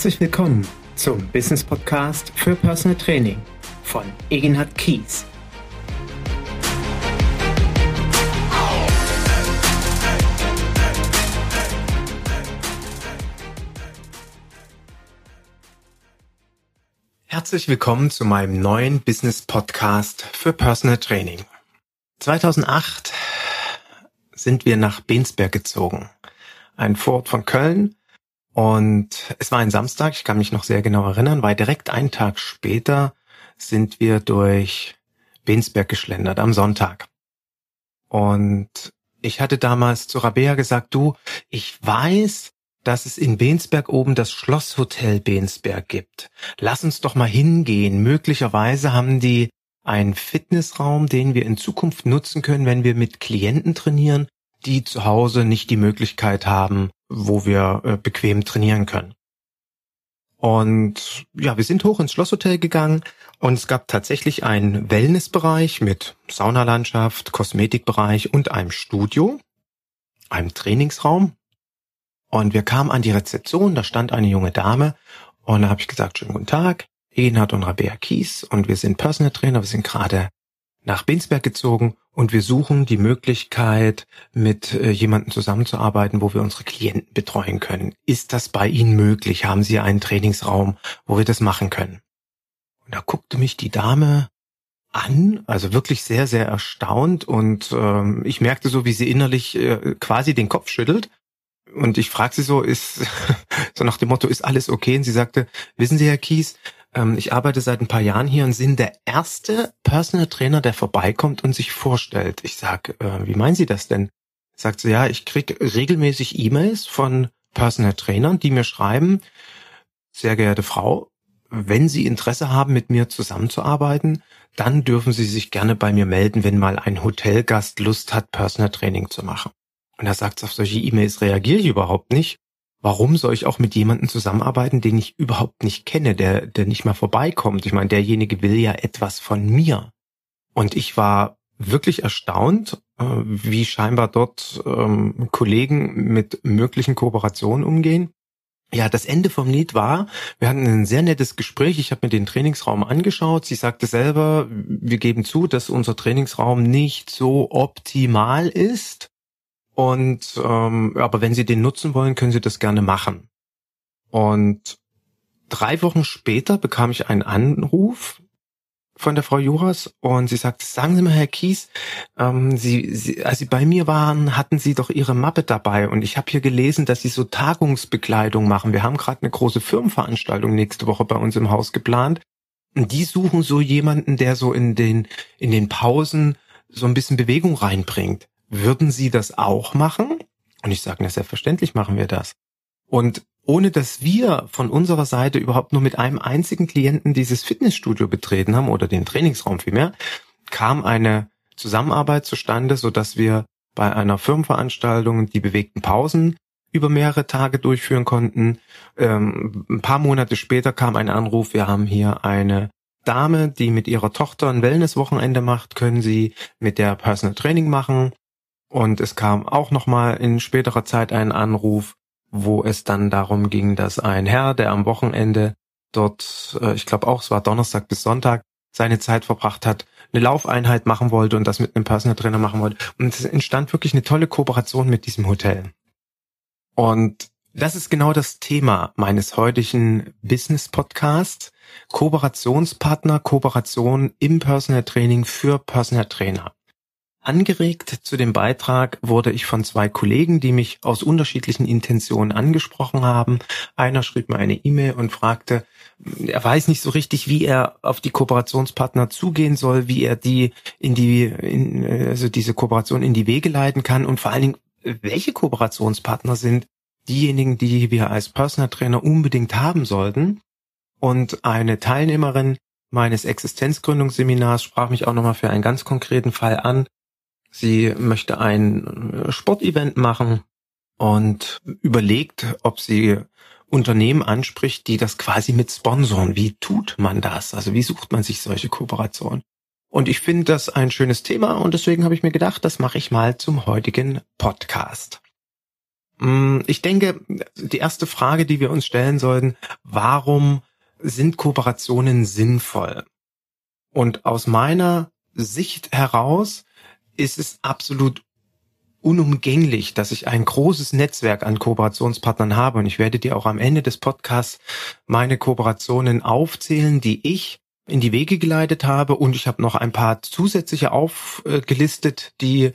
Herzlich willkommen zum Business Podcast für Personal Training von Egenhard Kies. Herzlich willkommen zu meinem neuen Business Podcast für Personal Training. 2008 sind wir nach Bensberg gezogen, ein Vorort von Köln und es war ein Samstag, ich kann mich noch sehr genau erinnern, weil direkt einen Tag später sind wir durch Bensberg geschlendert am Sonntag. Und ich hatte damals zu Rabea gesagt, du, ich weiß, dass es in Bensberg oben das Schlosshotel Bensberg gibt. Lass uns doch mal hingehen. Möglicherweise haben die einen Fitnessraum, den wir in Zukunft nutzen können, wenn wir mit Klienten trainieren, die zu Hause nicht die Möglichkeit haben, wo wir äh, bequem trainieren können. Und ja, wir sind hoch ins Schlosshotel gegangen und es gab tatsächlich einen Wellnessbereich mit Saunalandschaft, Kosmetikbereich und einem Studio, einem Trainingsraum. Und wir kamen an die Rezeption, da stand eine junge Dame und da habe ich gesagt, schönen guten Tag, Enhard und Rabea Kies und wir sind Personal Trainer, wir sind gerade nach Binsberg gezogen und wir suchen die Möglichkeit, mit äh, jemandem zusammenzuarbeiten, wo wir unsere Klienten betreuen können. Ist das bei Ihnen möglich? Haben Sie einen Trainingsraum, wo wir das machen können? Und da guckte mich die Dame an, also wirklich sehr, sehr erstaunt und ähm, ich merkte so, wie sie innerlich äh, quasi den Kopf schüttelt. Und ich fragte sie so, ist so nach dem Motto, ist alles okay? Und sie sagte, wissen Sie, Herr Kies, ähm, ich arbeite seit ein paar Jahren hier und bin der erste Personal Trainer, der vorbeikommt und sich vorstellt. Ich sag, äh, wie meinen Sie das denn? Sagt sie, ja, ich krieg regelmäßig E-Mails von Personal Trainern, die mir schreiben, sehr geehrte Frau, wenn Sie Interesse haben, mit mir zusammenzuarbeiten, dann dürfen Sie sich gerne bei mir melden, wenn mal ein Hotelgast Lust hat, Personal Training zu machen. Und er sagt, auf solche E-Mails reagiere ich überhaupt nicht warum soll ich auch mit jemandem zusammenarbeiten, den ich überhaupt nicht kenne, der, der nicht mal vorbeikommt? Ich meine, derjenige will ja etwas von mir. Und ich war wirklich erstaunt, äh, wie scheinbar dort ähm, Kollegen mit möglichen Kooperationen umgehen. Ja, das Ende vom Lied war, wir hatten ein sehr nettes Gespräch. Ich habe mir den Trainingsraum angeschaut. Sie sagte selber, wir geben zu, dass unser Trainingsraum nicht so optimal ist. Und ähm, aber wenn Sie den nutzen wollen, können Sie das gerne machen. Und drei Wochen später bekam ich einen Anruf von der Frau Juras und sie sagte, sagen Sie mal, Herr Kies, ähm, Sie, Sie, als Sie bei mir waren, hatten Sie doch Ihre Mappe dabei und ich habe hier gelesen, dass Sie so Tagungsbekleidung machen. Wir haben gerade eine große Firmenveranstaltung nächste Woche bei uns im Haus geplant. Und die suchen so jemanden, der so in den, in den Pausen so ein bisschen Bewegung reinbringt würden Sie das auch machen? Und ich sage, na selbstverständlich machen wir das. Und ohne dass wir von unserer Seite überhaupt nur mit einem einzigen Klienten dieses Fitnessstudio betreten haben oder den Trainingsraum vielmehr, kam eine Zusammenarbeit zustande, so dass wir bei einer Firmenveranstaltung die bewegten Pausen über mehrere Tage durchführen konnten. Ähm, ein paar Monate später kam ein Anruf, wir haben hier eine Dame, die mit ihrer Tochter ein Wellnesswochenende macht, können Sie mit der Personal Training machen. Und es kam auch nochmal in späterer Zeit ein Anruf, wo es dann darum ging, dass ein Herr, der am Wochenende dort, äh, ich glaube auch, es war Donnerstag bis Sonntag, seine Zeit verbracht hat, eine Laufeinheit machen wollte und das mit einem Personal Trainer machen wollte. Und es entstand wirklich eine tolle Kooperation mit diesem Hotel. Und das ist genau das Thema meines heutigen Business Podcasts. Kooperationspartner, Kooperation im Personal Training für Personal Trainer. Angeregt zu dem Beitrag wurde ich von zwei Kollegen, die mich aus unterschiedlichen Intentionen angesprochen haben. Einer schrieb mir eine E-Mail und fragte, er weiß nicht so richtig, wie er auf die Kooperationspartner zugehen soll, wie er die in die, in, also diese Kooperation in die Wege leiten kann und vor allen Dingen, welche Kooperationspartner sind diejenigen, die wir als Personal Trainer unbedingt haben sollten. Und eine Teilnehmerin meines Existenzgründungsseminars sprach mich auch nochmal für einen ganz konkreten Fall an, Sie möchte ein äh, Sportevent machen und überlegt, ob sie Unternehmen anspricht, die das quasi mit sponsoren. Wie tut man das? Also wie sucht man sich solche Kooperationen? Und ich finde das ein schönes Thema und deswegen habe ich mir gedacht, das mache ich mal zum heutigen Podcast. Mm, ich denke, die erste Frage, die wir uns stellen sollten, warum sind Kooperationen sinnvoll? Und aus meiner Sicht heraus ist es absolut unumgänglich, dass ich ein großes Netzwerk an Kooperationspartnern habe. Und ich werde dir auch am Ende des Podcasts meine Kooperationen aufzählen, die ich in die Wege geleitet habe. Und ich habe noch ein paar zusätzliche aufgelistet, die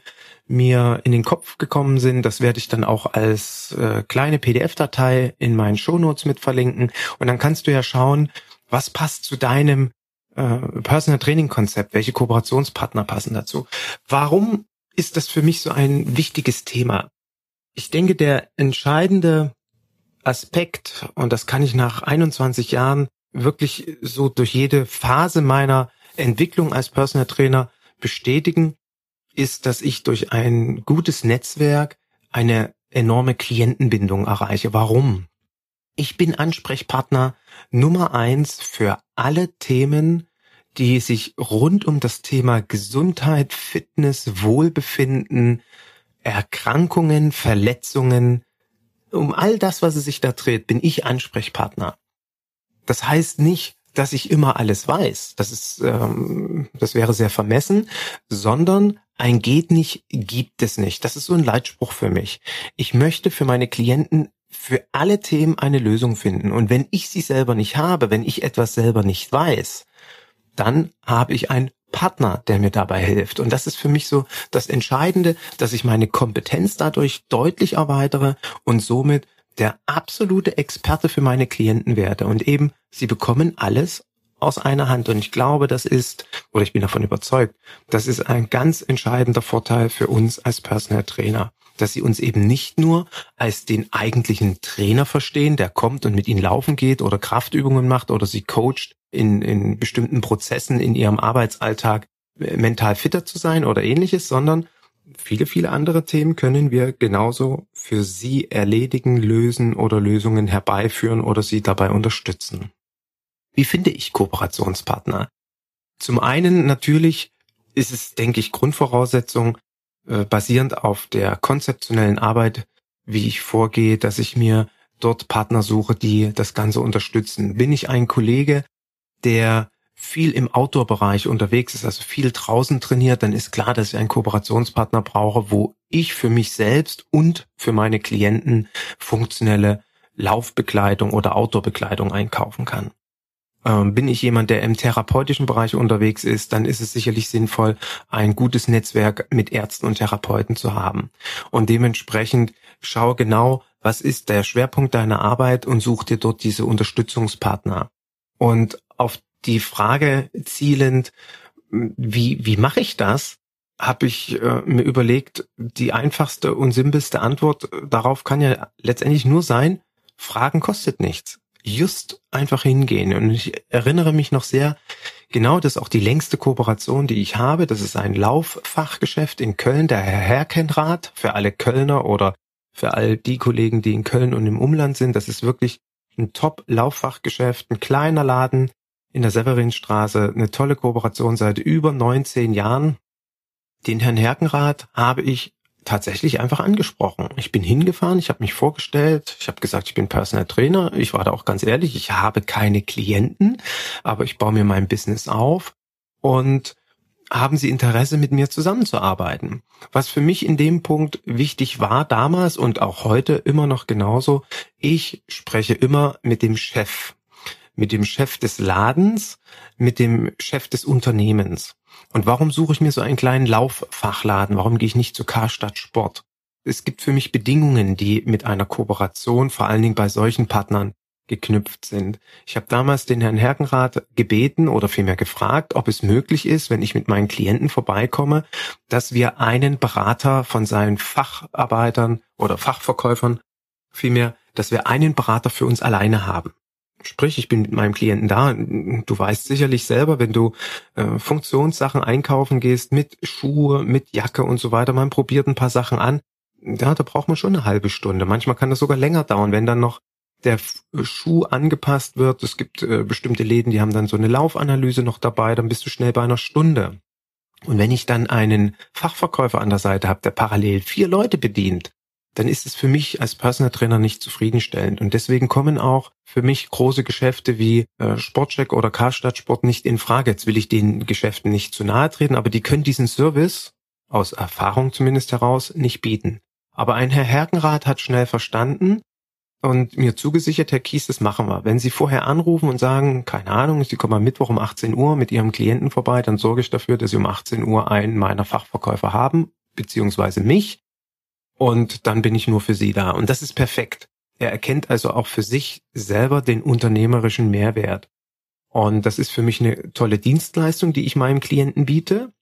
mir in den Kopf gekommen sind. Das werde ich dann auch als äh, kleine PDF-Datei in meinen Shownotes mit verlinken. Und dann kannst du ja schauen, was passt zu deinem äh, Personal Training Konzept, welche Kooperationspartner passen dazu. Warum ist das für mich so ein wichtiges Thema? Ich denke, der entscheidende Aspekt, und das kann ich nach 21 Jahren wirklich so durch jede Phase meiner Entwicklung als Personal Trainer bestätigen, ist, dass ich durch ein gutes Netzwerk eine enorme Klientenbindung erreiche. Warum? Ich bin Ansprechpartner Nummer eins für alle Themen, die sich rund um das Thema Gesundheit, Fitness, Wohlbefinden, Erkrankungen, Verletzungen, um all das, was es sich da dreht, bin ich Ansprechpartner. Das heißt nicht, dass ich immer alles weiß. Das ist, ähm, das wäre sehr vermessen, sondern ein geht nicht, gibt es nicht. Das ist so ein Leitspruch für mich. Ich möchte für meine Klienten für alle Themen eine Lösung finden. Und wenn ich sie selber nicht habe, wenn ich etwas selber nicht weiß, dann habe ich einen Partner, der mir dabei hilft. Und das ist für mich so das Entscheidende, dass ich meine Kompetenz dadurch deutlich erweitere und somit der absolute Experte für meine Klienten werde. Und eben, sie bekommen alles aus einer Hand. Und ich glaube, das ist, oder ich bin davon überzeugt, das ist ein ganz entscheidender Vorteil für uns als Personal Trainer dass sie uns eben nicht nur als den eigentlichen Trainer verstehen, der kommt und mit ihnen laufen geht oder Kraftübungen macht oder sie coacht in, in bestimmten Prozessen in ihrem Arbeitsalltag äh, mental fitter zu sein oder ähnliches, sondern viele, viele andere Themen können wir genauso für sie erledigen, lösen oder Lösungen herbeiführen oder sie dabei unterstützen. Wie finde ich Kooperationspartner? Zum einen natürlich ist es, denke ich, Grundvoraussetzung, äh, basierend auf der konzeptionellen Arbeit, wie ich vorgehe, dass ich mir dort Partner suche, die das Ganze unterstützen. Bin ich ein Kollege, der viel im Outdoor-Bereich unterwegs ist, also viel draußen trainiert, dann ist klar, dass ich einen Kooperationspartner brauche, wo ich für mich selbst und für meine Klienten funktionelle Laufbekleidung oder Outdoor-Bekleidung einkaufen kann. Ähm, bin ich jemand, der im therapeutischen Bereich unterwegs ist, dann ist es sicherlich sinnvoll, ein gutes Netzwerk mit Ärzten und Therapeuten zu haben. Und dementsprechend schau genau, was ist der Schwerpunkt deiner Arbeit und such dir dort diese Unterstützungspartner. Und auf die Frage zielend, wie, wie mache ich das? habe ich äh, mir überlegt, die einfachste und simpelste Antwort darauf kann ja letztendlich nur sein, Fragen kostet nichts just einfach hingehen. Und ich erinnere mich noch sehr genau, das ist auch die längste Kooperation, die ich habe. Das ist ein Lauffachgeschäft in Köln, der Herr Herkenrath, für alle Kölner oder für all die Kollegen, die in Köln und im Umland sind. Das ist wirklich ein Top-Lauffachgeschäft, ein kleiner Laden in der Severinstraße, eine tolle Kooperation seit über 19 Jahren. Den Herrn Herkenrath habe ich tatsächlich einfach angesprochen. Ich bin hingefahren, ich habe mich vorgestellt, ich habe gesagt, ich bin Personal Trainer. Ich war da auch ganz ehrlich, ich habe keine Klienten, aber ich baue mir mein Business auf und haben Sie Interesse, mit mir zusammenzuarbeiten? Was für mich in dem Punkt wichtig war damals und auch heute immer noch genauso, ich spreche immer mit dem Chef, mit dem Chef des Ladens, mit dem Chef des Unternehmens. Und warum suche ich mir so einen kleinen Lauffachladen? Warum gehe ich nicht zu Karstadt Sport? Es gibt für mich Bedingungen, die mit einer Kooperation, vor allen Dingen bei solchen Partnern, geknüpft sind. Ich habe damals den Herrn Herkenrath gebeten oder vielmehr gefragt, ob es möglich ist, wenn ich mit meinen Klienten vorbeikomme, dass wir einen Berater von seinen Facharbeitern oder Fachverkäufern, vielmehr, dass wir einen Berater für uns alleine haben. Sprich, ich bin mit meinem Klienten da. Du weißt sicherlich selber, wenn du äh, Funktionssachen einkaufen gehst, mit Schuhe, mit Jacke und so weiter, man probiert ein paar Sachen an. Ja, da braucht man schon eine halbe Stunde. Manchmal kann das sogar länger dauern, wenn dann noch der Schuh angepasst wird. Es gibt äh, bestimmte Läden, die haben dann so eine Laufanalyse noch dabei, dann bist du schnell bei einer Stunde. Und wenn ich dann einen Fachverkäufer an der Seite habe, der parallel vier Leute bedient, dann ist es für mich als Personal Trainer nicht zufriedenstellend. Und deswegen kommen auch für mich große Geschäfte wie äh, Sportcheck oder Karstadt Sport nicht in Frage. Jetzt will ich den Geschäften nicht zu nahe treten, aber die können diesen Service aus Erfahrung zumindest heraus nicht bieten. Aber ein Herr Herkenrath hat schnell verstanden und mir zugesichert, Herr Kies, das machen wir. Wenn Sie vorher anrufen und sagen, keine Ahnung, Sie kommen am Mittwoch um 18 Uhr mit Ihrem Klienten vorbei, dann sorge ich dafür, dass Sie um 18 Uhr einen meiner Fachverkäufer haben, beziehungsweise mich und dann bin ich nur für sie da. Und das ist perfekt. Er erkennt also auch für sich selber den unternehmerischen Mehrwert. Und das ist für mich eine tolle Dienstleistung, die ich meinem Klienten biete.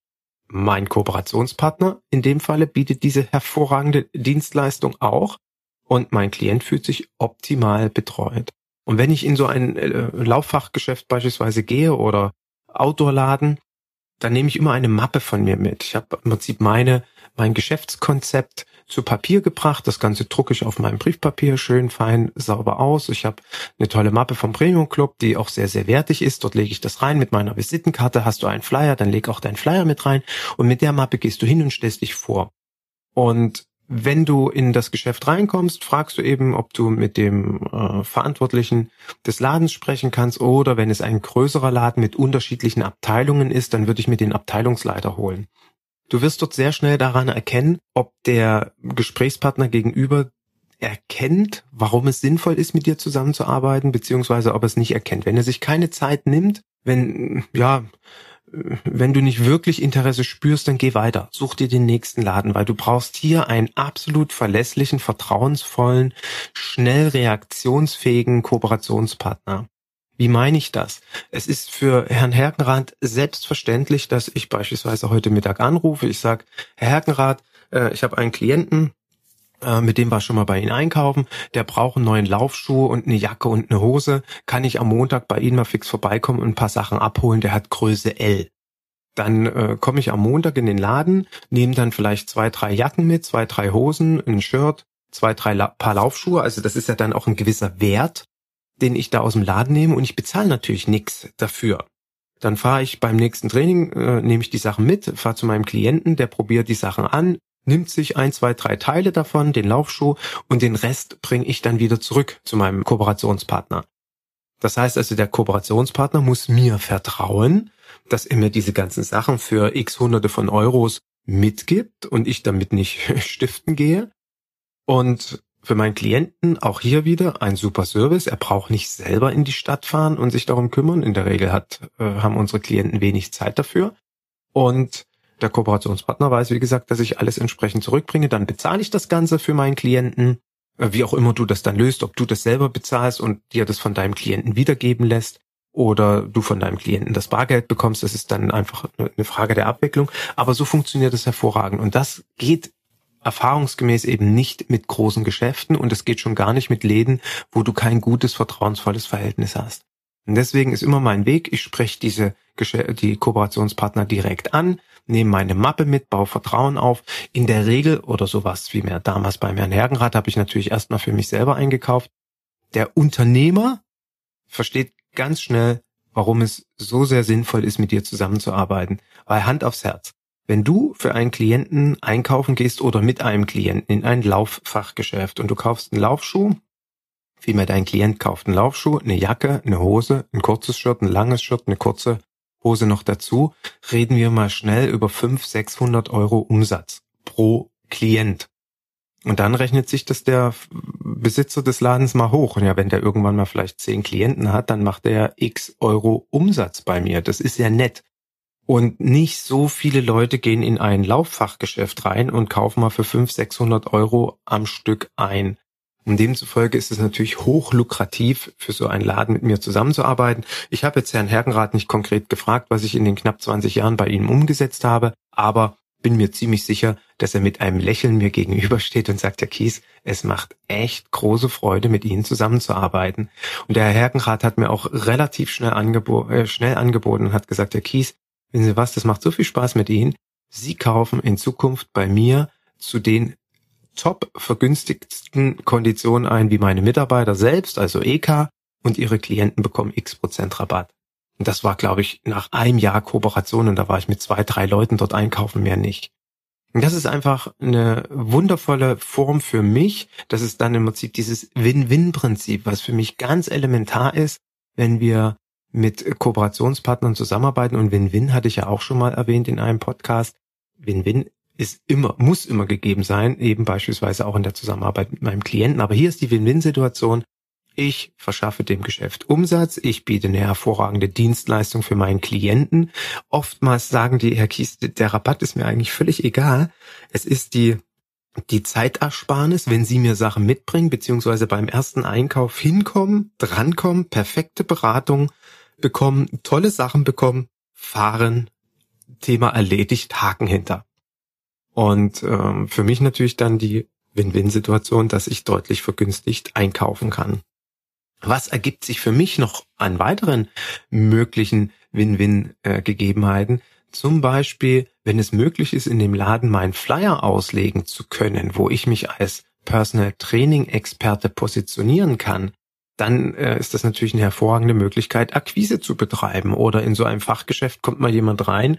Mein Kooperationspartner in dem Falle bietet diese hervorragende Dienstleistung auch. Und mein Klient fühlt sich optimal betreut. Und wenn ich in so ein äh, Lauffachgeschäft beispielsweise gehe oder Outdoor-Laden, dann nehme ich immer eine Mappe von mir mit. Ich habe im Prinzip meine, mein Geschäftskonzept zu Papier gebracht. Das Ganze drucke ich auf meinem Briefpapier schön fein sauber aus. Ich habe eine tolle Mappe vom Premium Club, die auch sehr, sehr wertig ist. Dort lege ich das rein mit meiner Visitenkarte. Hast du einen Flyer, dann leg auch deinen Flyer mit rein. Und mit der Mappe gehst du hin und stellst dich vor. Und wenn du in das Geschäft reinkommst, fragst du eben, ob du mit dem äh, Verantwortlichen des Ladens sprechen kannst oder wenn es ein größerer Laden mit unterschiedlichen Abteilungen ist, dann würde ich mir den Abteilungsleiter holen. Du wirst dort sehr schnell daran erkennen, ob der Gesprächspartner gegenüber erkennt, warum es sinnvoll ist, mit dir zusammenzuarbeiten, beziehungsweise ob er es nicht erkennt. Wenn er sich keine Zeit nimmt, wenn, ja, wenn du nicht wirklich Interesse spürst, dann geh weiter. Such dir den nächsten Laden, weil du brauchst hier einen absolut verlässlichen, vertrauensvollen, schnell reaktionsfähigen Kooperationspartner. Wie meine ich das? Es ist für Herrn Herkenrath selbstverständlich, dass ich beispielsweise heute Mittag anrufe. Ich sage, Herr Herkenrath, äh, ich habe einen Klienten, äh, mit dem war schon mal bei Ihnen einkaufen. Der braucht einen neuen Laufschuh und eine Jacke und eine Hose. Kann ich am Montag bei Ihnen mal fix vorbeikommen und ein paar Sachen abholen? Der hat Größe L. Dann äh, komme ich am Montag in den Laden, nehme dann vielleicht zwei, drei Jacken mit, zwei, drei Hosen, ein Shirt, zwei, drei La Paar Laufschuhe. Also das ist ja dann auch ein gewisser Wert, den ich da aus dem Laden nehme und ich bezahle natürlich nichts dafür. Dann fahre ich beim nächsten Training, äh, nehme ich die Sachen mit, fahre zu meinem Klienten, der probiert die Sachen an, nimmt sich ein, zwei, drei Teile davon, den Laufschuh und den Rest bringe ich dann wieder zurück zu meinem Kooperationspartner. Das heißt also, der Kooperationspartner muss mir vertrauen, dass er mir diese ganzen Sachen für x hunderte von Euros mitgibt und ich damit nicht stiften gehe. Und für meinen Klienten auch hier wieder ein super Service. Er braucht nicht selber in die Stadt fahren und sich darum kümmern. In der Regel hat, äh, haben unsere Klienten wenig Zeit dafür. Und der Kooperationspartner weiß, wie gesagt, dass ich alles entsprechend zurückbringe. Dann bezahle ich das Ganze für meinen Klienten. Äh, wie auch immer du das dann löst, ob du das selber bezahlst und dir das von deinem Klienten wiedergeben lässt oder du von deinem Klienten das Bargeld bekommst, das ist dann einfach eine Frage der Abwicklung. Aber so funktioniert es hervorragend. Und das geht erfahrungsgemäß eben nicht mit großen Geschäften und es geht schon gar nicht mit Läden, wo du kein gutes, vertrauensvolles Verhältnis hast. Und deswegen ist immer mein Weg, ich spreche diese die Kooperationspartner direkt an, nehme meine Mappe mit, baue Vertrauen auf. In der Regel oder sowas wie mir damals beim Herrn Hergenrath habe ich natürlich erstmal für mich selber eingekauft. Der Unternehmer versteht ganz schnell, warum es so sehr sinnvoll ist, mit dir zusammenzuarbeiten. Weil Hand aufs Herz. Wenn du für einen Klienten einkaufen gehst oder mit einem Klienten in ein Lauffachgeschäft und du kaufst einen Laufschuh, vielmehr dein Klient kauft einen Laufschuh, eine Jacke, eine Hose, ein kurzes Shirt, ein langes Shirt, eine kurze Hose noch dazu, reden wir mal schnell über 500, 600 Euro Umsatz pro Klient. Und dann rechnet sich das der Besitzer des Ladens mal hoch. Und ja, wenn der irgendwann mal vielleicht zehn Klienten hat, dann macht er x Euro Umsatz bei mir. Das ist ja nett. Und nicht so viele Leute gehen in ein Lauffachgeschäft rein und kaufen mal für 500, 600 Euro am Stück ein. Und demzufolge ist es natürlich hochlukrativ, für so einen Laden mit mir zusammenzuarbeiten. Ich habe jetzt Herrn Hergenrath nicht konkret gefragt, was ich in den knapp 20 Jahren bei ihm umgesetzt habe, aber bin mir ziemlich sicher, dass er mit einem Lächeln mir gegenübersteht und sagt, Herr Kies, es macht echt große Freude, mit Ihnen zusammenzuarbeiten. Und der Herr Hergenrath hat mir auch relativ schnell, angebo äh, schnell angeboten und hat gesagt, Herr Kies, Wissen Sie was, das macht so viel Spaß mit Ihnen. Sie kaufen in Zukunft bei mir zu den top vergünstigsten Konditionen ein wie meine Mitarbeiter selbst, also EK, und Ihre Klienten bekommen x Prozent Rabatt. Und das war, glaube ich, nach einem Jahr Kooperation und da war ich mit zwei, drei Leuten dort einkaufen, mehr nicht. Und das ist einfach eine wundervolle Form für mich. Das ist dann im Prinzip dieses Win-Win-Prinzip, was für mich ganz elementar ist, wenn wir mit Kooperationspartnern zusammenarbeiten. Und Win-Win hatte ich ja auch schon mal erwähnt in einem Podcast. Win-Win ist immer, muss immer gegeben sein, eben beispielsweise auch in der Zusammenarbeit mit meinem Klienten. Aber hier ist die Win-Win-Situation. Ich verschaffe dem Geschäft Umsatz, ich biete eine hervorragende Dienstleistung für meinen Klienten. Oftmals sagen die, Herr Kies, der Rabatt ist mir eigentlich völlig egal. Es ist die, die Zeitersparnis, wenn Sie mir Sachen mitbringen, beziehungsweise beim ersten Einkauf hinkommen, drankommen, perfekte Beratung bekommen, tolle Sachen bekommen, fahren, Thema erledigt, Haken hinter. Und ähm, für mich natürlich dann die Win-Win-Situation, dass ich deutlich vergünstigt einkaufen kann. Was ergibt sich für mich noch an weiteren möglichen Win-Win-Gegebenheiten? Zum Beispiel, wenn es möglich ist, in dem Laden meinen Flyer auslegen zu können, wo ich mich als Personal Training Experte positionieren kann, dann äh, ist das natürlich eine hervorragende Möglichkeit, Akquise zu betreiben. Oder in so einem Fachgeschäft kommt mal jemand rein,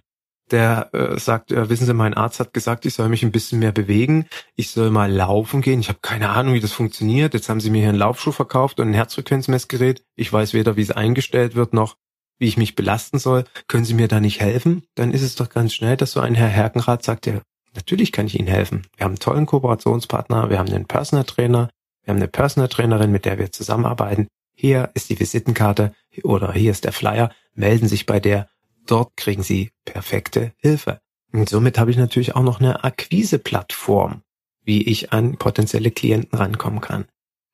der äh, sagt, äh, wissen Sie, mein Arzt hat gesagt, ich soll mich ein bisschen mehr bewegen, ich soll mal laufen gehen. Ich habe keine Ahnung, wie das funktioniert. Jetzt haben Sie mir hier einen Laufschuh verkauft und ein Herzfrequenzmessgerät. Ich weiß weder, wie es eingestellt wird, noch wie ich mich belasten soll. Können Sie mir da nicht helfen? Dann ist es doch ganz schnell, dass so ein Herr Herkenrath sagt, ja, natürlich kann ich Ihnen helfen. Wir haben einen tollen Kooperationspartner, wir haben einen Personal Trainer, wir haben eine Personal Trainerin, mit der wir zusammenarbeiten. Hier ist die Visitenkarte oder hier ist der Flyer. Melden sich bei der Dort kriegen Sie perfekte Hilfe. Und somit habe ich natürlich auch noch eine Akquise-Plattform, wie ich an potenzielle Klienten rankommen kann.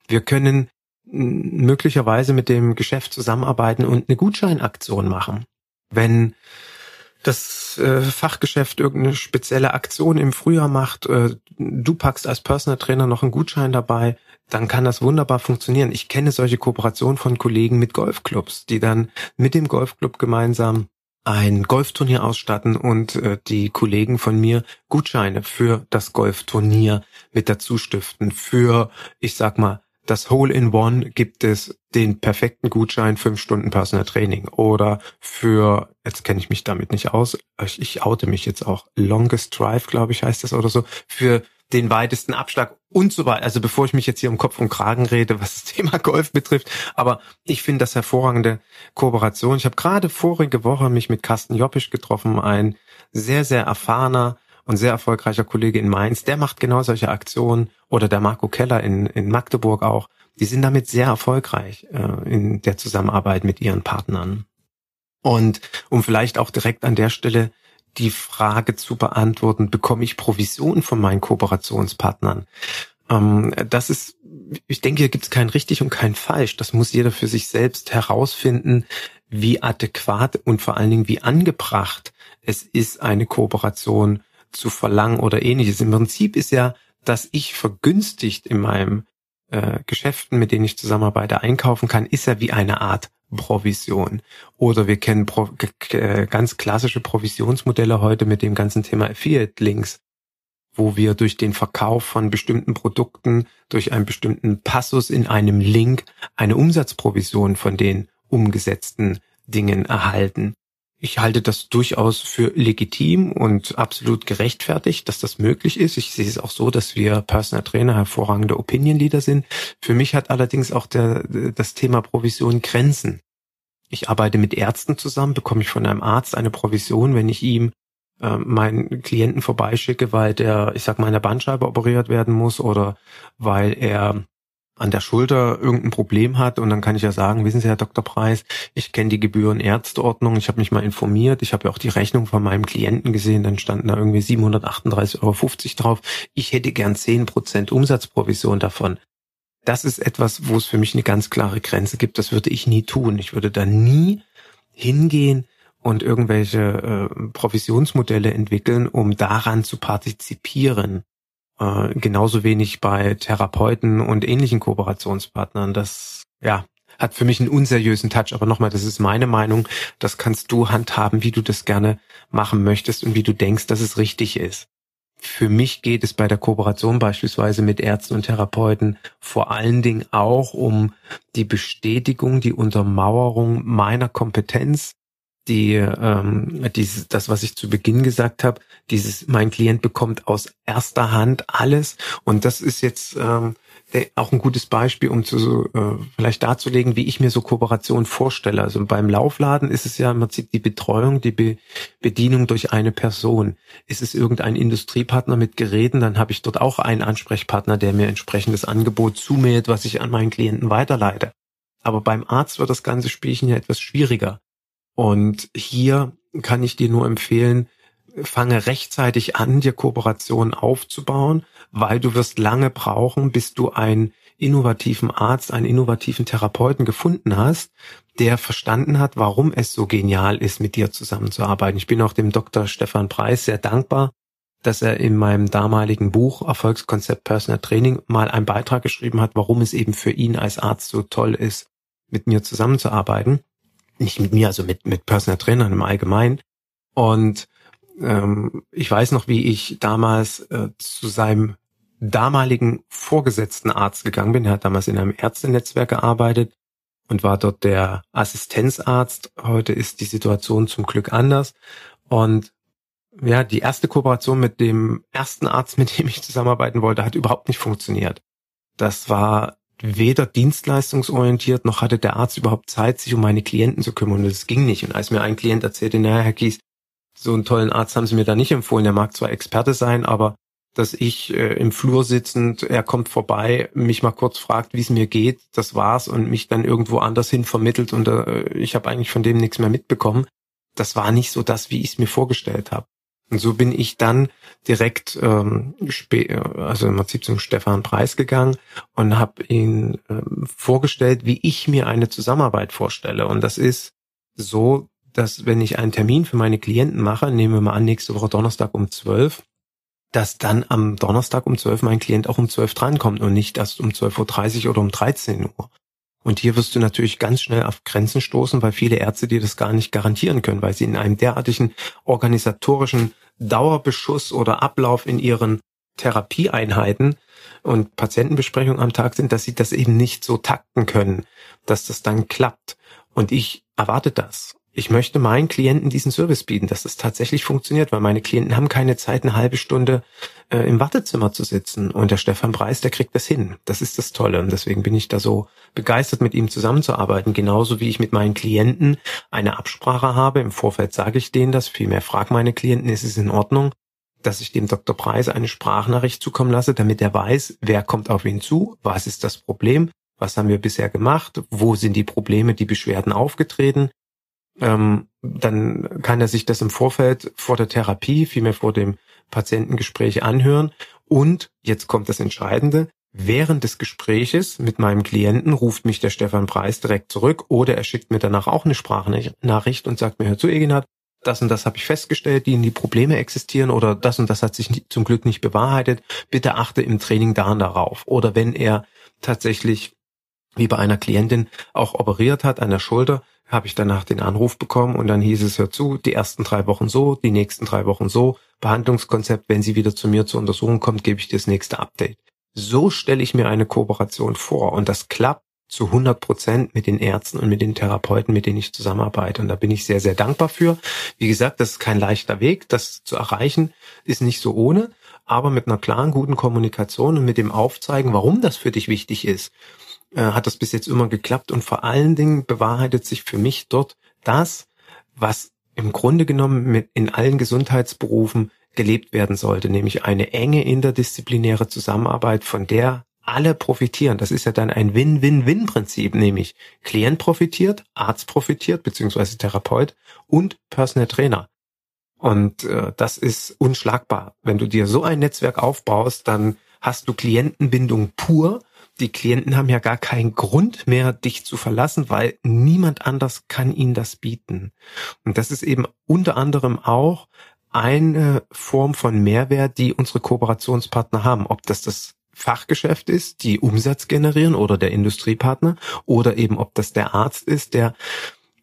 Wir können möglicherweise mit dem Geschäft zusammenarbeiten und eine Gutscheinaktion machen. Wenn das äh, Fachgeschäft irgendeine spezielle Aktion im Frühjahr macht, äh, du packst als Personal Trainer noch einen Gutschein dabei, dann kann das wunderbar funktionieren. Ich kenne solche Kooperationen von Kollegen mit Golfclubs, die dann mit dem Golfclub gemeinsam ein Golfturnier ausstatten und äh, die Kollegen von mir Gutscheine für das Golfturnier mit dazu stiften. Für, ich sag mal, das Hole in One gibt es den perfekten Gutschein fünf Stunden Personal Training oder für, jetzt kenne ich mich damit nicht aus, ich, ich oute mich jetzt auch, Longest Drive, glaube ich, heißt das oder so, für den weitesten Abschlag und so weiter. Also bevor ich mich jetzt hier um Kopf und Kragen rede, was das Thema Golf betrifft, aber ich finde das hervorragende Kooperation. Ich habe gerade vorige Woche mich mit Carsten Joppisch getroffen, ein sehr, sehr erfahrener und sehr erfolgreicher Kollege in Mainz. Der macht genau solche Aktionen oder der Marco Keller in, in Magdeburg auch. Die sind damit sehr erfolgreich äh, in der Zusammenarbeit mit ihren Partnern. Und um vielleicht auch direkt an der Stelle die Frage zu beantworten, bekomme ich Provision von meinen Kooperationspartnern? Ähm, das ist, ich denke, hier gibt es kein richtig und kein falsch. Das muss jeder für sich selbst herausfinden, wie adäquat und vor allen Dingen wie angebracht es ist, eine Kooperation zu verlangen oder ähnliches. Im Prinzip ist ja, dass ich vergünstigt in meinem äh, Geschäften, mit denen ich zusammenarbeite, einkaufen kann, ist ja wie eine Art Provision. Oder wir kennen Pro ganz klassische Provisionsmodelle heute mit dem ganzen Thema Affiliate Links, wo wir durch den Verkauf von bestimmten Produkten, durch einen bestimmten Passus in einem Link eine Umsatzprovision von den umgesetzten Dingen erhalten. Ich halte das durchaus für legitim und absolut gerechtfertigt, dass das möglich ist. Ich sehe es auch so, dass wir Personal Trainer hervorragende Opinion Leader sind. Für mich hat allerdings auch der, das Thema Provision Grenzen. Ich arbeite mit Ärzten zusammen, bekomme ich von einem Arzt eine Provision, wenn ich ihm äh, meinen Klienten vorbeischicke, weil der, ich sag mal, in der Bandscheibe operiert werden muss oder weil er an der Schulter irgendein Problem hat und dann kann ich ja sagen, wissen Sie, Herr Dr. Preis, ich kenne die Gebühren-Ärzteordnung, ich habe mich mal informiert, ich habe ja auch die Rechnung von meinem Klienten gesehen, dann standen da irgendwie 738,50 Euro drauf. Ich hätte gern 10% Umsatzprovision davon. Das ist etwas, wo es für mich eine ganz klare Grenze gibt. Das würde ich nie tun. Ich würde da nie hingehen und irgendwelche äh, Provisionsmodelle entwickeln, um daran zu partizipieren. Äh, genauso wenig bei Therapeuten und ähnlichen Kooperationspartnern. Das, ja, hat für mich einen unseriösen Touch. Aber nochmal, das ist meine Meinung. Das kannst du handhaben, wie du das gerne machen möchtest und wie du denkst, dass es richtig ist. Für mich geht es bei der Kooperation beispielsweise mit Ärzten und Therapeuten vor allen Dingen auch um die Bestätigung, die Untermauerung meiner Kompetenz die ähm, dieses, das, was ich zu Beginn gesagt habe, dieses, mein Klient bekommt aus erster Hand alles und das ist jetzt ähm, auch ein gutes Beispiel, um zu äh, vielleicht darzulegen, wie ich mir so Kooperation vorstelle. Also beim Laufladen ist es ja im Prinzip die Betreuung, die Be Bedienung durch eine Person. Ist es irgendein Industriepartner mit Geräten, dann habe ich dort auch einen Ansprechpartner, der mir entsprechendes Angebot zumäht, was ich an meinen Klienten weiterleite. Aber beim Arzt wird das ganze Spielchen ja etwas schwieriger. Und hier kann ich dir nur empfehlen, fange rechtzeitig an, dir Kooperationen aufzubauen, weil du wirst lange brauchen, bis du einen innovativen Arzt, einen innovativen Therapeuten gefunden hast, der verstanden hat, warum es so genial ist, mit dir zusammenzuarbeiten. Ich bin auch dem Dr. Stefan Preis sehr dankbar, dass er in meinem damaligen Buch Erfolgskonzept Personal Training mal einen Beitrag geschrieben hat, warum es eben für ihn als Arzt so toll ist, mit mir zusammenzuarbeiten nicht mit mir, also mit, mit Personal Trainern im Allgemeinen. Und ähm, ich weiß noch, wie ich damals äh, zu seinem damaligen vorgesetzten Arzt gegangen bin. Er hat damals in einem Ärztenetzwerk gearbeitet und war dort der Assistenzarzt. Heute ist die Situation zum Glück anders. Und ja, die erste Kooperation mit dem ersten Arzt, mit dem ich zusammenarbeiten wollte, hat überhaupt nicht funktioniert. Das war weder dienstleistungsorientiert noch hatte der Arzt überhaupt Zeit, sich um meine Klienten zu kümmern. Und das ging nicht. Und als mir ein Klient erzählte, naja, Herr Kies, so einen tollen Arzt haben Sie mir da nicht empfohlen. Der mag zwar Experte sein, aber dass ich äh, im Flur sitzend, er kommt vorbei, mich mal kurz fragt, wie es mir geht, das war's und mich dann irgendwo anders hin vermittelt und äh, ich habe eigentlich von dem nichts mehr mitbekommen. Das war nicht so das, wie ich es mir vorgestellt habe. Und so bin ich dann direkt, ähm, also im Prinzip zum Stefan Preis gegangen und habe ihn ähm, vorgestellt, wie ich mir eine Zusammenarbeit vorstelle. Und das ist so, dass wenn ich einen Termin für meine Klienten mache, nehmen wir mal an, nächste Woche Donnerstag um 12, dass dann am Donnerstag um 12 mein Klient auch um 12 drankommt und nicht erst um 12.30 Uhr oder um 13 Uhr. Und hier wirst du natürlich ganz schnell auf Grenzen stoßen, weil viele Ärzte dir das gar nicht garantieren können, weil sie in einem derartigen organisatorischen Dauerbeschuss oder Ablauf in ihren Therapieeinheiten und Patientenbesprechungen am Tag sind, dass sie das eben nicht so takten können, dass das dann klappt. Und ich erwarte das ich möchte meinen Klienten diesen Service bieten, dass es tatsächlich funktioniert, weil meine Klienten haben keine Zeit, eine halbe Stunde äh, im Wartezimmer zu sitzen. Und der Stefan Preis, der kriegt das hin. Das ist das Tolle. Und deswegen bin ich da so begeistert, mit ihm zusammenzuarbeiten. Genauso wie ich mit meinen Klienten eine Absprache habe. Im Vorfeld sage ich denen das. Vielmehr frage meine Klienten, ist es in Ordnung, dass ich dem Dr. Preis eine Sprachnachricht zukommen lasse, damit er weiß, wer kommt auf ihn zu, was ist das Problem, was haben wir bisher gemacht, wo sind die Probleme, die Beschwerden aufgetreten ähm, dann kann er sich das im Vorfeld vor der Therapie, vielmehr vor dem Patientengespräch anhören. Und jetzt kommt das Entscheidende. Während des Gespräches mit meinem Klienten ruft mich der Stefan Preis direkt zurück oder er schickt mir danach auch eine Sprachnachricht und sagt mir, hör zu, Eginhard, das und das habe ich festgestellt, die in die Probleme existieren oder das und das hat sich zum Glück nicht bewahrheitet. Bitte achte im Training da und darauf. Oder wenn er tatsächlich wie bei einer Klientin auch operiert hat an der Schulter, habe ich danach den Anruf bekommen und dann hieß es, hör zu, die ersten drei Wochen so, die nächsten drei Wochen so, Behandlungskonzept, wenn sie wieder zu mir zur Untersuchung kommt, gebe ich dir das nächste Update. So stelle ich mir eine Kooperation vor und das klappt zu 100 Prozent mit den Ärzten und mit den Therapeuten, mit denen ich zusammenarbeite. Und da bin ich sehr, sehr dankbar für. Wie gesagt, das ist kein leichter Weg. Das zu erreichen ist nicht so ohne, aber mit einer klaren, guten Kommunikation und mit dem Aufzeigen, warum das für dich wichtig ist äh, hat das bis jetzt immer geklappt und vor allen Dingen bewahrheitet sich für mich dort das, was im Grunde genommen mit in allen Gesundheitsberufen gelebt werden sollte, nämlich eine enge interdisziplinäre Zusammenarbeit, von der alle profitieren. Das ist ja dann ein Win-Win-Win-Prinzip, nämlich Klient profitiert, Arzt profitiert, beziehungsweise Therapeut und Personal Trainer. Und äh, das ist unschlagbar. Wenn du dir so ein Netzwerk aufbaust, dann hast du Klientenbindung pur die Klienten haben ja gar keinen Grund mehr, dich zu verlassen, weil niemand anders kann ihnen das bieten. Und das ist eben unter anderem auch eine Form von Mehrwert, die unsere Kooperationspartner haben. Ob das das Fachgeschäft ist, die Umsatz generieren oder der Industriepartner oder eben ob das der Arzt ist, der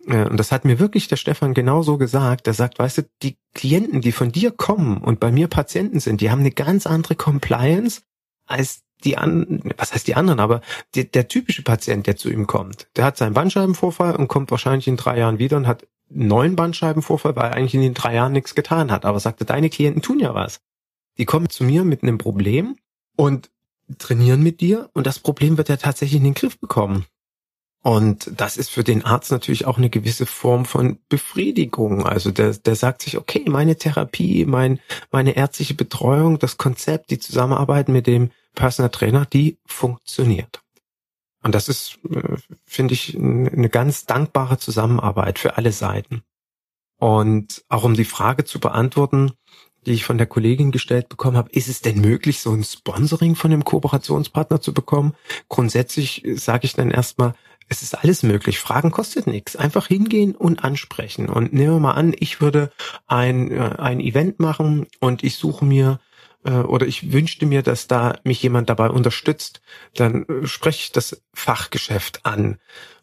äh, und das hat mir wirklich der Stefan genauso gesagt. Der sagt, weißt du, die Klienten, die von dir kommen und bei mir Patienten sind, die haben eine ganz andere Compliance als die an, was heißt die anderen, aber die, der typische Patient, der zu ihm kommt, der hat seinen Bandscheibenvorfall und kommt wahrscheinlich in drei Jahren wieder und hat neuen Bandscheibenvorfall, weil er eigentlich in den drei Jahren nichts getan hat. Aber sagte, deine Klienten tun ja was. Die kommen zu mir mit einem Problem und trainieren mit dir und das Problem wird er tatsächlich in den Griff bekommen. Und das ist für den Arzt natürlich auch eine gewisse Form von Befriedigung. Also der, der sagt sich, okay, meine Therapie, mein, meine ärztliche Betreuung, das Konzept, die Zusammenarbeit mit dem Personal Trainer, die funktioniert. Und das ist, äh, finde ich, eine ganz dankbare Zusammenarbeit für alle Seiten. Und auch um die Frage zu beantworten, die ich von der Kollegin gestellt bekommen habe, ist es denn möglich, so ein Sponsoring von einem Kooperationspartner zu bekommen? Grundsätzlich sage ich dann erstmal, es ist alles möglich. Fragen kostet nichts. Einfach hingehen und ansprechen. Und nehmen wir mal an, ich würde ein, äh, ein Event machen und ich suche mir äh, oder ich wünschte mir, dass da mich jemand dabei unterstützt, dann äh, spreche ich das Fachgeschäft an.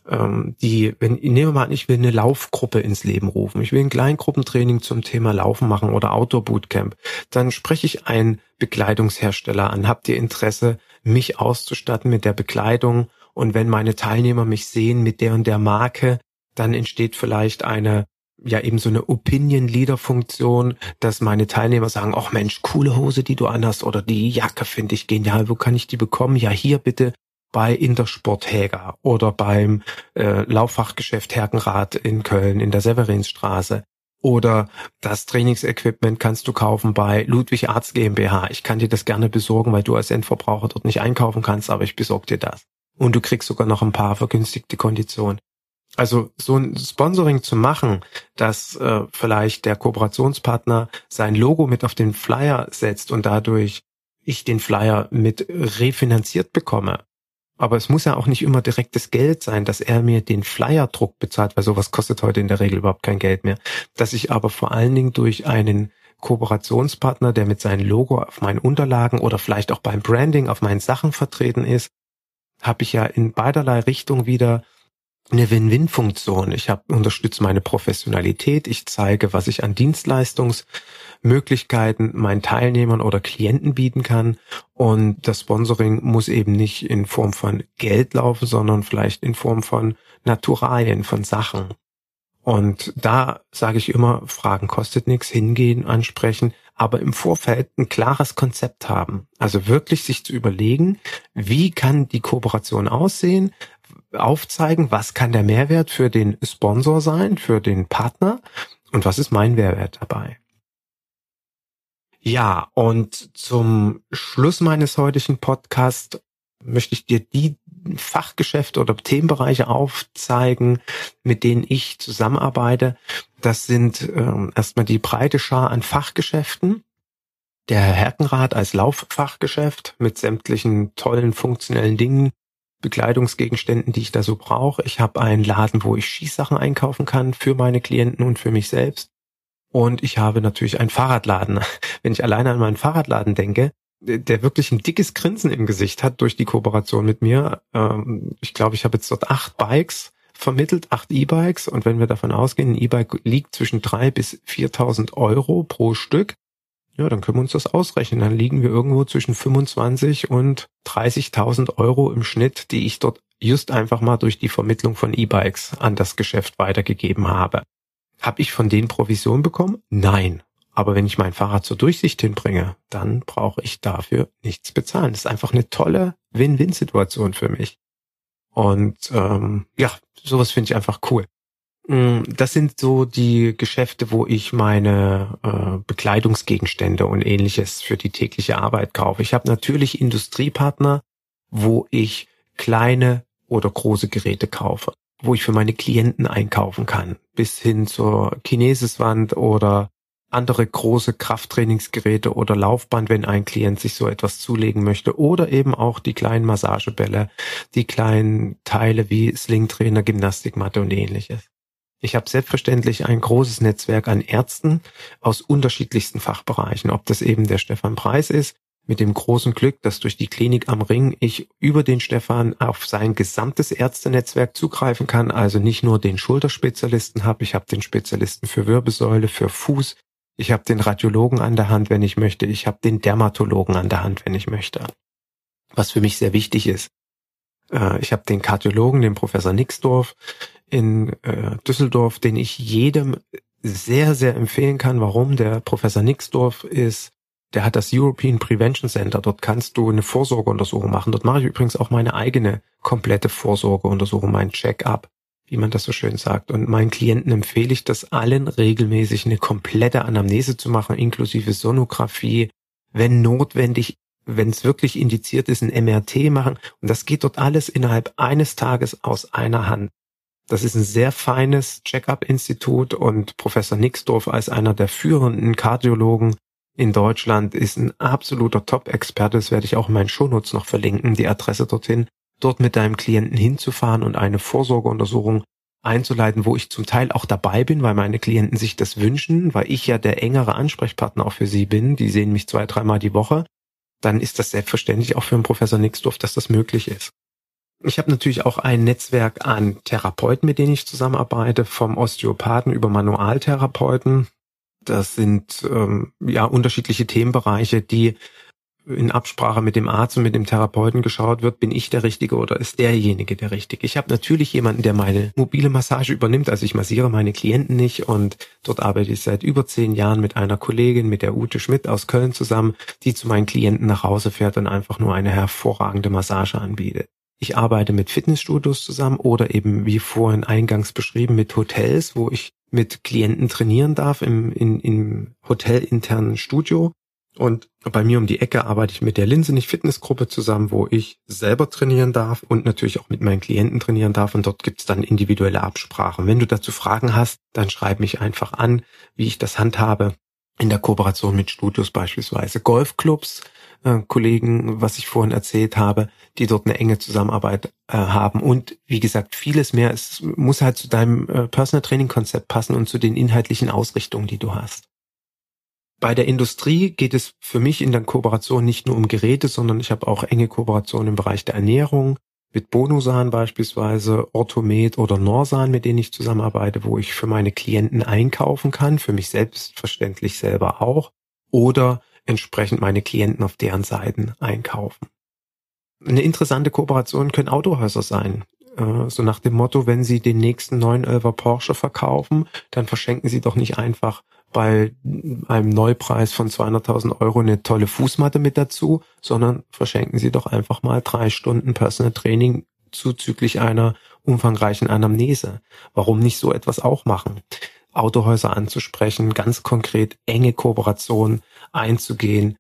Ähm, die, wenn, nehmen wir mal an, ich will eine Laufgruppe ins Leben rufen. Ich will ein Kleingruppentraining zum Thema Laufen machen oder Outdoor Bootcamp. Dann spreche ich einen Bekleidungshersteller an. Habt ihr Interesse, mich auszustatten mit der Bekleidung? Und wenn meine Teilnehmer mich sehen mit der und der Marke, dann entsteht vielleicht eine ja eben so eine Opinion-Leader-Funktion, dass meine Teilnehmer sagen, ach Mensch, coole Hose, die du anhast oder die Jacke finde ich genial, wo kann ich die bekommen? Ja, hier bitte bei Intersport Häger oder beim äh, Lauffachgeschäft Herkenrad in Köln in der Severinsstraße. Oder das Trainingsequipment kannst du kaufen bei Ludwig Arzt GmbH. Ich kann dir das gerne besorgen, weil du als Endverbraucher dort nicht einkaufen kannst, aber ich besorge dir das. Und du kriegst sogar noch ein paar vergünstigte Konditionen. Also so ein Sponsoring zu machen, dass äh, vielleicht der Kooperationspartner sein Logo mit auf den Flyer setzt und dadurch ich den Flyer mit refinanziert bekomme. Aber es muss ja auch nicht immer direktes Geld sein, dass er mir den Flyerdruck bezahlt, weil sowas kostet heute in der Regel überhaupt kein Geld mehr. Dass ich aber vor allen Dingen durch einen Kooperationspartner, der mit seinem Logo auf meinen Unterlagen oder vielleicht auch beim Branding auf meinen Sachen vertreten ist, habe ich ja in beiderlei Richtung wieder eine Win-Win-Funktion. Ich habe unterstütze meine Professionalität, ich zeige, was ich an Dienstleistungsmöglichkeiten meinen Teilnehmern oder Klienten bieten kann und das Sponsoring muss eben nicht in Form von Geld laufen, sondern vielleicht in Form von Naturalien, von Sachen. Und da sage ich immer, Fragen kostet nichts, hingehen, ansprechen, aber im Vorfeld ein klares Konzept haben. Also wirklich sich zu überlegen, wie kann die Kooperation aussehen, aufzeigen, was kann der Mehrwert für den Sponsor sein, für den Partner und was ist mein Mehrwert dabei. Ja, und zum Schluss meines heutigen Podcasts möchte ich dir die Fachgeschäfte oder Themenbereiche aufzeigen, mit denen ich zusammenarbeite. Das sind ähm, erstmal die breite Schar an Fachgeschäften. Der Herkenrad als Lauffachgeschäft mit sämtlichen tollen funktionellen Dingen, Bekleidungsgegenständen, die ich da so brauche. Ich habe einen Laden, wo ich Schießsachen einkaufen kann für meine Klienten und für mich selbst. Und ich habe natürlich einen Fahrradladen. Wenn ich alleine an meinen Fahrradladen denke, der wirklich ein dickes Grinsen im Gesicht hat durch die Kooperation mit mir. Ähm, ich glaube, ich habe jetzt dort acht Bikes vermittelt, acht E-Bikes. Und wenn wir davon ausgehen, ein E-Bike liegt zwischen drei bis 4.000 Euro pro Stück, ja, dann können wir uns das ausrechnen. Dann liegen wir irgendwo zwischen 25 und 30.000 Euro im Schnitt, die ich dort just einfach mal durch die Vermittlung von E-Bikes an das Geschäft weitergegeben habe. Habe ich von denen Provision bekommen? Nein. Aber wenn ich mein Fahrrad zur Durchsicht hinbringe, dann brauche ich dafür nichts bezahlen. Das ist einfach eine tolle Win-Win-Situation für mich. Und ähm, ja, sowas finde ich einfach cool. Mm, das sind so die Geschäfte, wo ich meine äh, Bekleidungsgegenstände und ähnliches für die tägliche Arbeit kaufe. Ich habe natürlich Industriepartner, wo ich kleine oder große Geräte kaufe, wo ich für meine Klienten einkaufen kann, bis hin zur Chinesiswand oder andere große Krafttrainingsgeräte oder Laufband, wenn ein Klient sich so etwas zulegen möchte oder eben auch die kleinen Massagebälle, die kleinen Teile wie Slingtrainer, Gymnastikmatte und ähnliches. Ich habe selbstverständlich ein großes Netzwerk an Ärzten aus unterschiedlichsten Fachbereichen, ob das eben der Stefan Preis ist, mit dem großen Glück, dass durch die Klinik am Ring ich über den Stefan auf sein gesamtes Ärztenetzwerk zugreifen kann, also nicht nur den Schulterspezialisten habe, ich habe den Spezialisten für Wirbelsäule, für Fuß, ich habe den Radiologen an der Hand, wenn ich möchte, ich habe den Dermatologen an der Hand, wenn ich möchte. Was für mich sehr wichtig ist. Äh, ich habe den Kardiologen, den Professor Nixdorf in äh, Düsseldorf, den ich jedem sehr, sehr empfehlen kann. Warum? Der Professor Nixdorf ist, der hat das European Prevention Center. Dort kannst du eine Vorsorgeuntersuchung machen. Dort mache ich übrigens auch meine eigene komplette Vorsorgeuntersuchung, mein Check-up, wie man das so schön sagt. Und meinen Klienten empfehle ich das allen regelmäßig eine komplette Anamnese zu machen, inklusive Sonographie, wenn notwendig wenn es wirklich indiziert ist, ein MRT machen. Und das geht dort alles innerhalb eines Tages aus einer Hand. Das ist ein sehr feines Check-up-Institut und Professor Nixdorf als einer der führenden Kardiologen in Deutschland ist ein absoluter Top-Experte. Das werde ich auch in meinen Shownotes noch verlinken, die Adresse dorthin, dort mit deinem Klienten hinzufahren und eine Vorsorgeuntersuchung einzuleiten, wo ich zum Teil auch dabei bin, weil meine Klienten sich das wünschen, weil ich ja der engere Ansprechpartner auch für sie bin. Die sehen mich zwei, dreimal die Woche dann ist das selbstverständlich auch für einen Professor Nixdorf, dass das möglich ist. Ich habe natürlich auch ein Netzwerk an Therapeuten, mit denen ich zusammenarbeite, vom Osteopathen über Manualtherapeuten. Das sind ähm, ja unterschiedliche Themenbereiche, die in Absprache mit dem Arzt und mit dem Therapeuten geschaut wird, bin ich der Richtige oder ist derjenige der Richtige. Ich habe natürlich jemanden, der meine mobile Massage übernimmt, also ich massiere meine Klienten nicht und dort arbeite ich seit über zehn Jahren mit einer Kollegin, mit der Ute Schmidt aus Köln zusammen, die zu meinen Klienten nach Hause fährt und einfach nur eine hervorragende Massage anbietet. Ich arbeite mit Fitnessstudios zusammen oder eben wie vorhin eingangs beschrieben mit Hotels, wo ich mit Klienten trainieren darf im, in, im hotelinternen Studio und bei mir um die Ecke arbeite ich mit der Linsenich Fitnessgruppe zusammen, wo ich selber trainieren darf und natürlich auch mit meinen Klienten trainieren darf. Und dort gibt's dann individuelle Absprachen. Wenn du dazu Fragen hast, dann schreib mich einfach an, wie ich das handhabe. In der Kooperation mit Studios beispielsweise. Golfclubs, äh, Kollegen, was ich vorhin erzählt habe, die dort eine enge Zusammenarbeit äh, haben. Und wie gesagt, vieles mehr. Es muss halt zu deinem äh, Personal Training Konzept passen und zu den inhaltlichen Ausrichtungen, die du hast. Bei der Industrie geht es für mich in der Kooperation nicht nur um Geräte, sondern ich habe auch enge Kooperation im Bereich der Ernährung, mit Bonusan beispielsweise, Orthomed oder Norsan, mit denen ich zusammenarbeite, wo ich für meine Klienten einkaufen kann, für mich selbstverständlich selber auch, oder entsprechend meine Klienten auf deren Seiten einkaufen. Eine interessante Kooperation können Autohäuser sein. Äh, so nach dem Motto, wenn Sie den nächsten 911er Porsche verkaufen, dann verschenken Sie doch nicht einfach bei einem Neupreis von 200.000 Euro eine tolle Fußmatte mit dazu, sondern verschenken Sie doch einfach mal drei Stunden Personal Training zuzüglich einer umfangreichen Anamnese. Warum nicht so etwas auch machen? Autohäuser anzusprechen, ganz konkret enge Kooperationen einzugehen.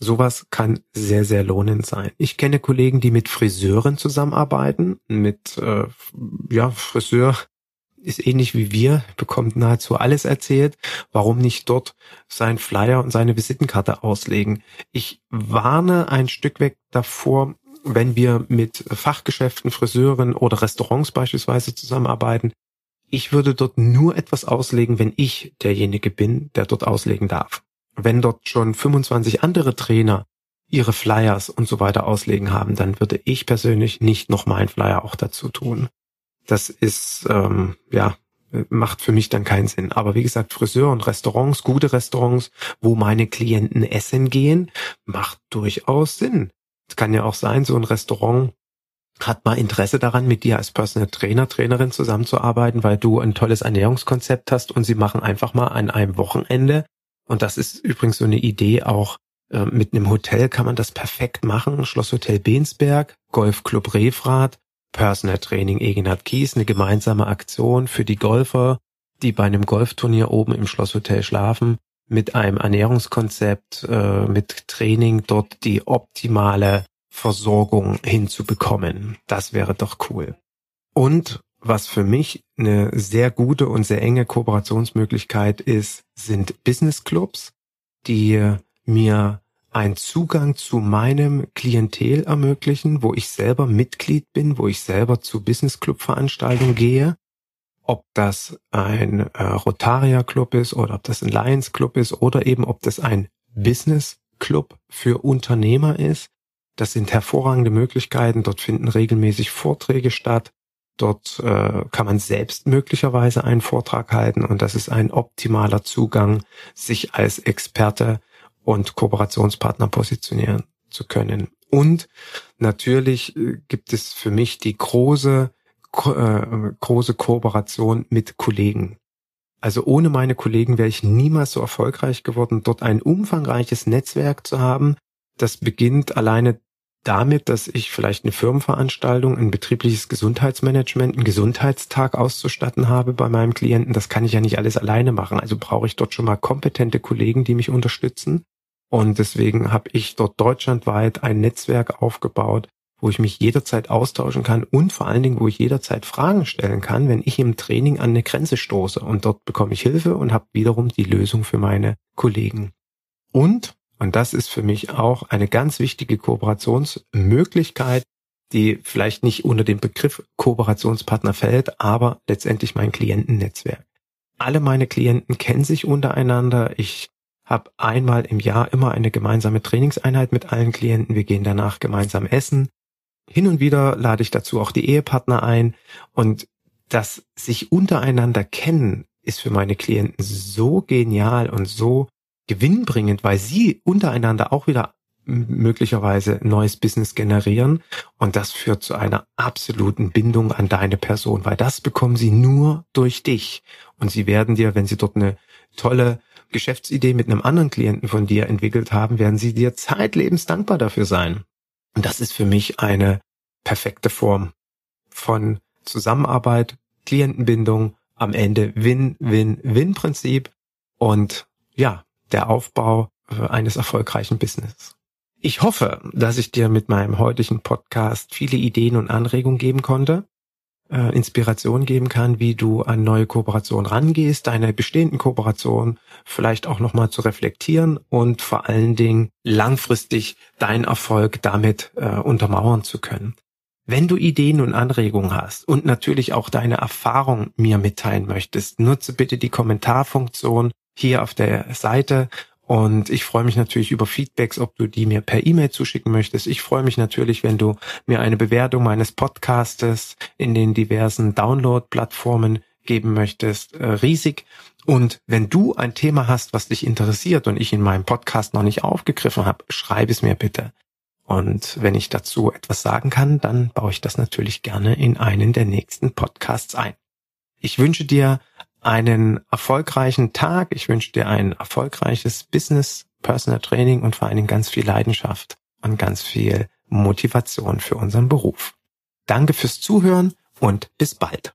Sowas kann sehr, sehr lohnend sein. Ich kenne Kollegen, die mit Friseuren zusammenarbeiten, mit äh, ja, Friseur ist ähnlich wie wir, bekommt nahezu alles erzählt. Warum nicht dort sein Flyer und seine Visitenkarte auslegen? Ich warne ein Stück weg davor, wenn wir mit Fachgeschäften, Friseuren oder Restaurants beispielsweise zusammenarbeiten. Ich würde dort nur etwas auslegen, wenn ich derjenige bin, der dort auslegen darf. Wenn dort schon 25 andere Trainer ihre Flyers und so weiter auslegen haben, dann würde ich persönlich nicht noch meinen Flyer auch dazu tun. Das ist, ähm, ja, macht für mich dann keinen Sinn. Aber wie gesagt, Friseur und Restaurants, gute Restaurants, wo meine Klienten essen gehen, macht durchaus Sinn. Es kann ja auch sein, so ein Restaurant hat mal Interesse daran, mit dir als Personal Trainer, Trainerin zusammenzuarbeiten, weil du ein tolles Ernährungskonzept hast und sie machen einfach mal an einem Wochenende. Und das ist übrigens so eine Idee auch, äh, mit einem Hotel kann man das perfekt machen. Schlosshotel Bensberg, Golfclub Refrat, Personal Training Egenhard Kies, eine gemeinsame Aktion für die Golfer, die bei einem Golfturnier oben im Schlosshotel schlafen, mit einem Ernährungskonzept, äh, mit Training dort die optimale Versorgung hinzubekommen. Das wäre doch cool. Und was für mich eine sehr gute und sehr enge Kooperationsmöglichkeit ist, sind Business Clubs, die mir einen Zugang zu meinem Klientel ermöglichen, wo ich selber Mitglied bin, wo ich selber zu Business Club Veranstaltungen gehe. Ob das ein äh, Rotaria Club ist oder ob das ein Lions Club ist oder eben ob das ein Business Club für Unternehmer ist. Das sind hervorragende Möglichkeiten. Dort finden regelmäßig Vorträge statt. Dort äh, kann man selbst möglicherweise einen Vortrag halten und das ist ein optimaler Zugang, sich als Experte und Kooperationspartner positionieren zu können. Und natürlich äh, gibt es für mich die große, äh, große Kooperation mit Kollegen. Also ohne meine Kollegen wäre ich niemals so erfolgreich geworden, dort ein umfangreiches Netzwerk zu haben. Das beginnt alleine damit, dass ich vielleicht eine Firmenveranstaltung, ein betriebliches Gesundheitsmanagement, einen Gesundheitstag auszustatten habe bei meinem Klienten. Das kann ich ja nicht alles alleine machen. Also brauche ich dort schon mal kompetente Kollegen, die mich unterstützen. Und deswegen habe ich dort deutschlandweit ein Netzwerk aufgebaut, wo ich mich jederzeit austauschen kann und vor allen Dingen, wo ich jederzeit Fragen stellen kann, wenn ich im Training an eine Grenze stoße. Und dort bekomme ich Hilfe und habe wiederum die Lösung für meine Kollegen. Und und das ist für mich auch eine ganz wichtige Kooperationsmöglichkeit, die vielleicht nicht unter den Begriff Kooperationspartner fällt, aber letztendlich mein Klientennetzwerk. Alle meine Klienten kennen sich untereinander. Ich habe einmal im Jahr immer eine gemeinsame Trainingseinheit mit allen Klienten. Wir gehen danach gemeinsam essen. Hin und wieder lade ich dazu auch die Ehepartner ein. Und das sich untereinander kennen ist für meine Klienten so genial und so gewinnbringend, weil sie untereinander auch wieder möglicherweise neues Business generieren und das führt zu einer absoluten Bindung an deine Person, weil das bekommen sie nur durch dich und sie werden dir, wenn sie dort eine tolle Geschäftsidee mit einem anderen Klienten von dir entwickelt haben, werden sie dir zeitlebens dankbar dafür sein. Und das ist für mich eine perfekte Form von Zusammenarbeit, Klientenbindung, am Ende Win-Win-Win-Prinzip und ja, der Aufbau äh, eines erfolgreichen Business. Ich hoffe, dass ich dir mit meinem heutigen Podcast viele Ideen und Anregungen geben konnte, äh, Inspiration geben kann, wie du an neue Kooperationen rangehst, deine bestehenden Kooperationen vielleicht auch nochmal zu reflektieren und vor allen Dingen langfristig deinen Erfolg damit äh, untermauern zu können. Wenn du Ideen und Anregungen hast und natürlich auch deine Erfahrung mir mitteilen möchtest, nutze bitte die Kommentarfunktion hier auf der Seite. Und ich freue mich natürlich über Feedbacks, ob du die mir per E-Mail zuschicken möchtest. Ich freue mich natürlich, wenn du mir eine Bewertung meines Podcastes in den diversen Download-Plattformen geben möchtest. Äh, riesig. Und wenn du ein Thema hast, was dich interessiert und ich in meinem Podcast noch nicht aufgegriffen habe, schreib es mir bitte. Und wenn ich dazu etwas sagen kann, dann baue ich das natürlich gerne in einen der nächsten Podcasts ein. Ich wünsche dir einen erfolgreichen Tag. Ich wünsche dir ein erfolgreiches Business, Personal Training und vor allen Dingen ganz viel Leidenschaft und ganz viel Motivation für unseren Beruf. Danke fürs Zuhören und bis bald.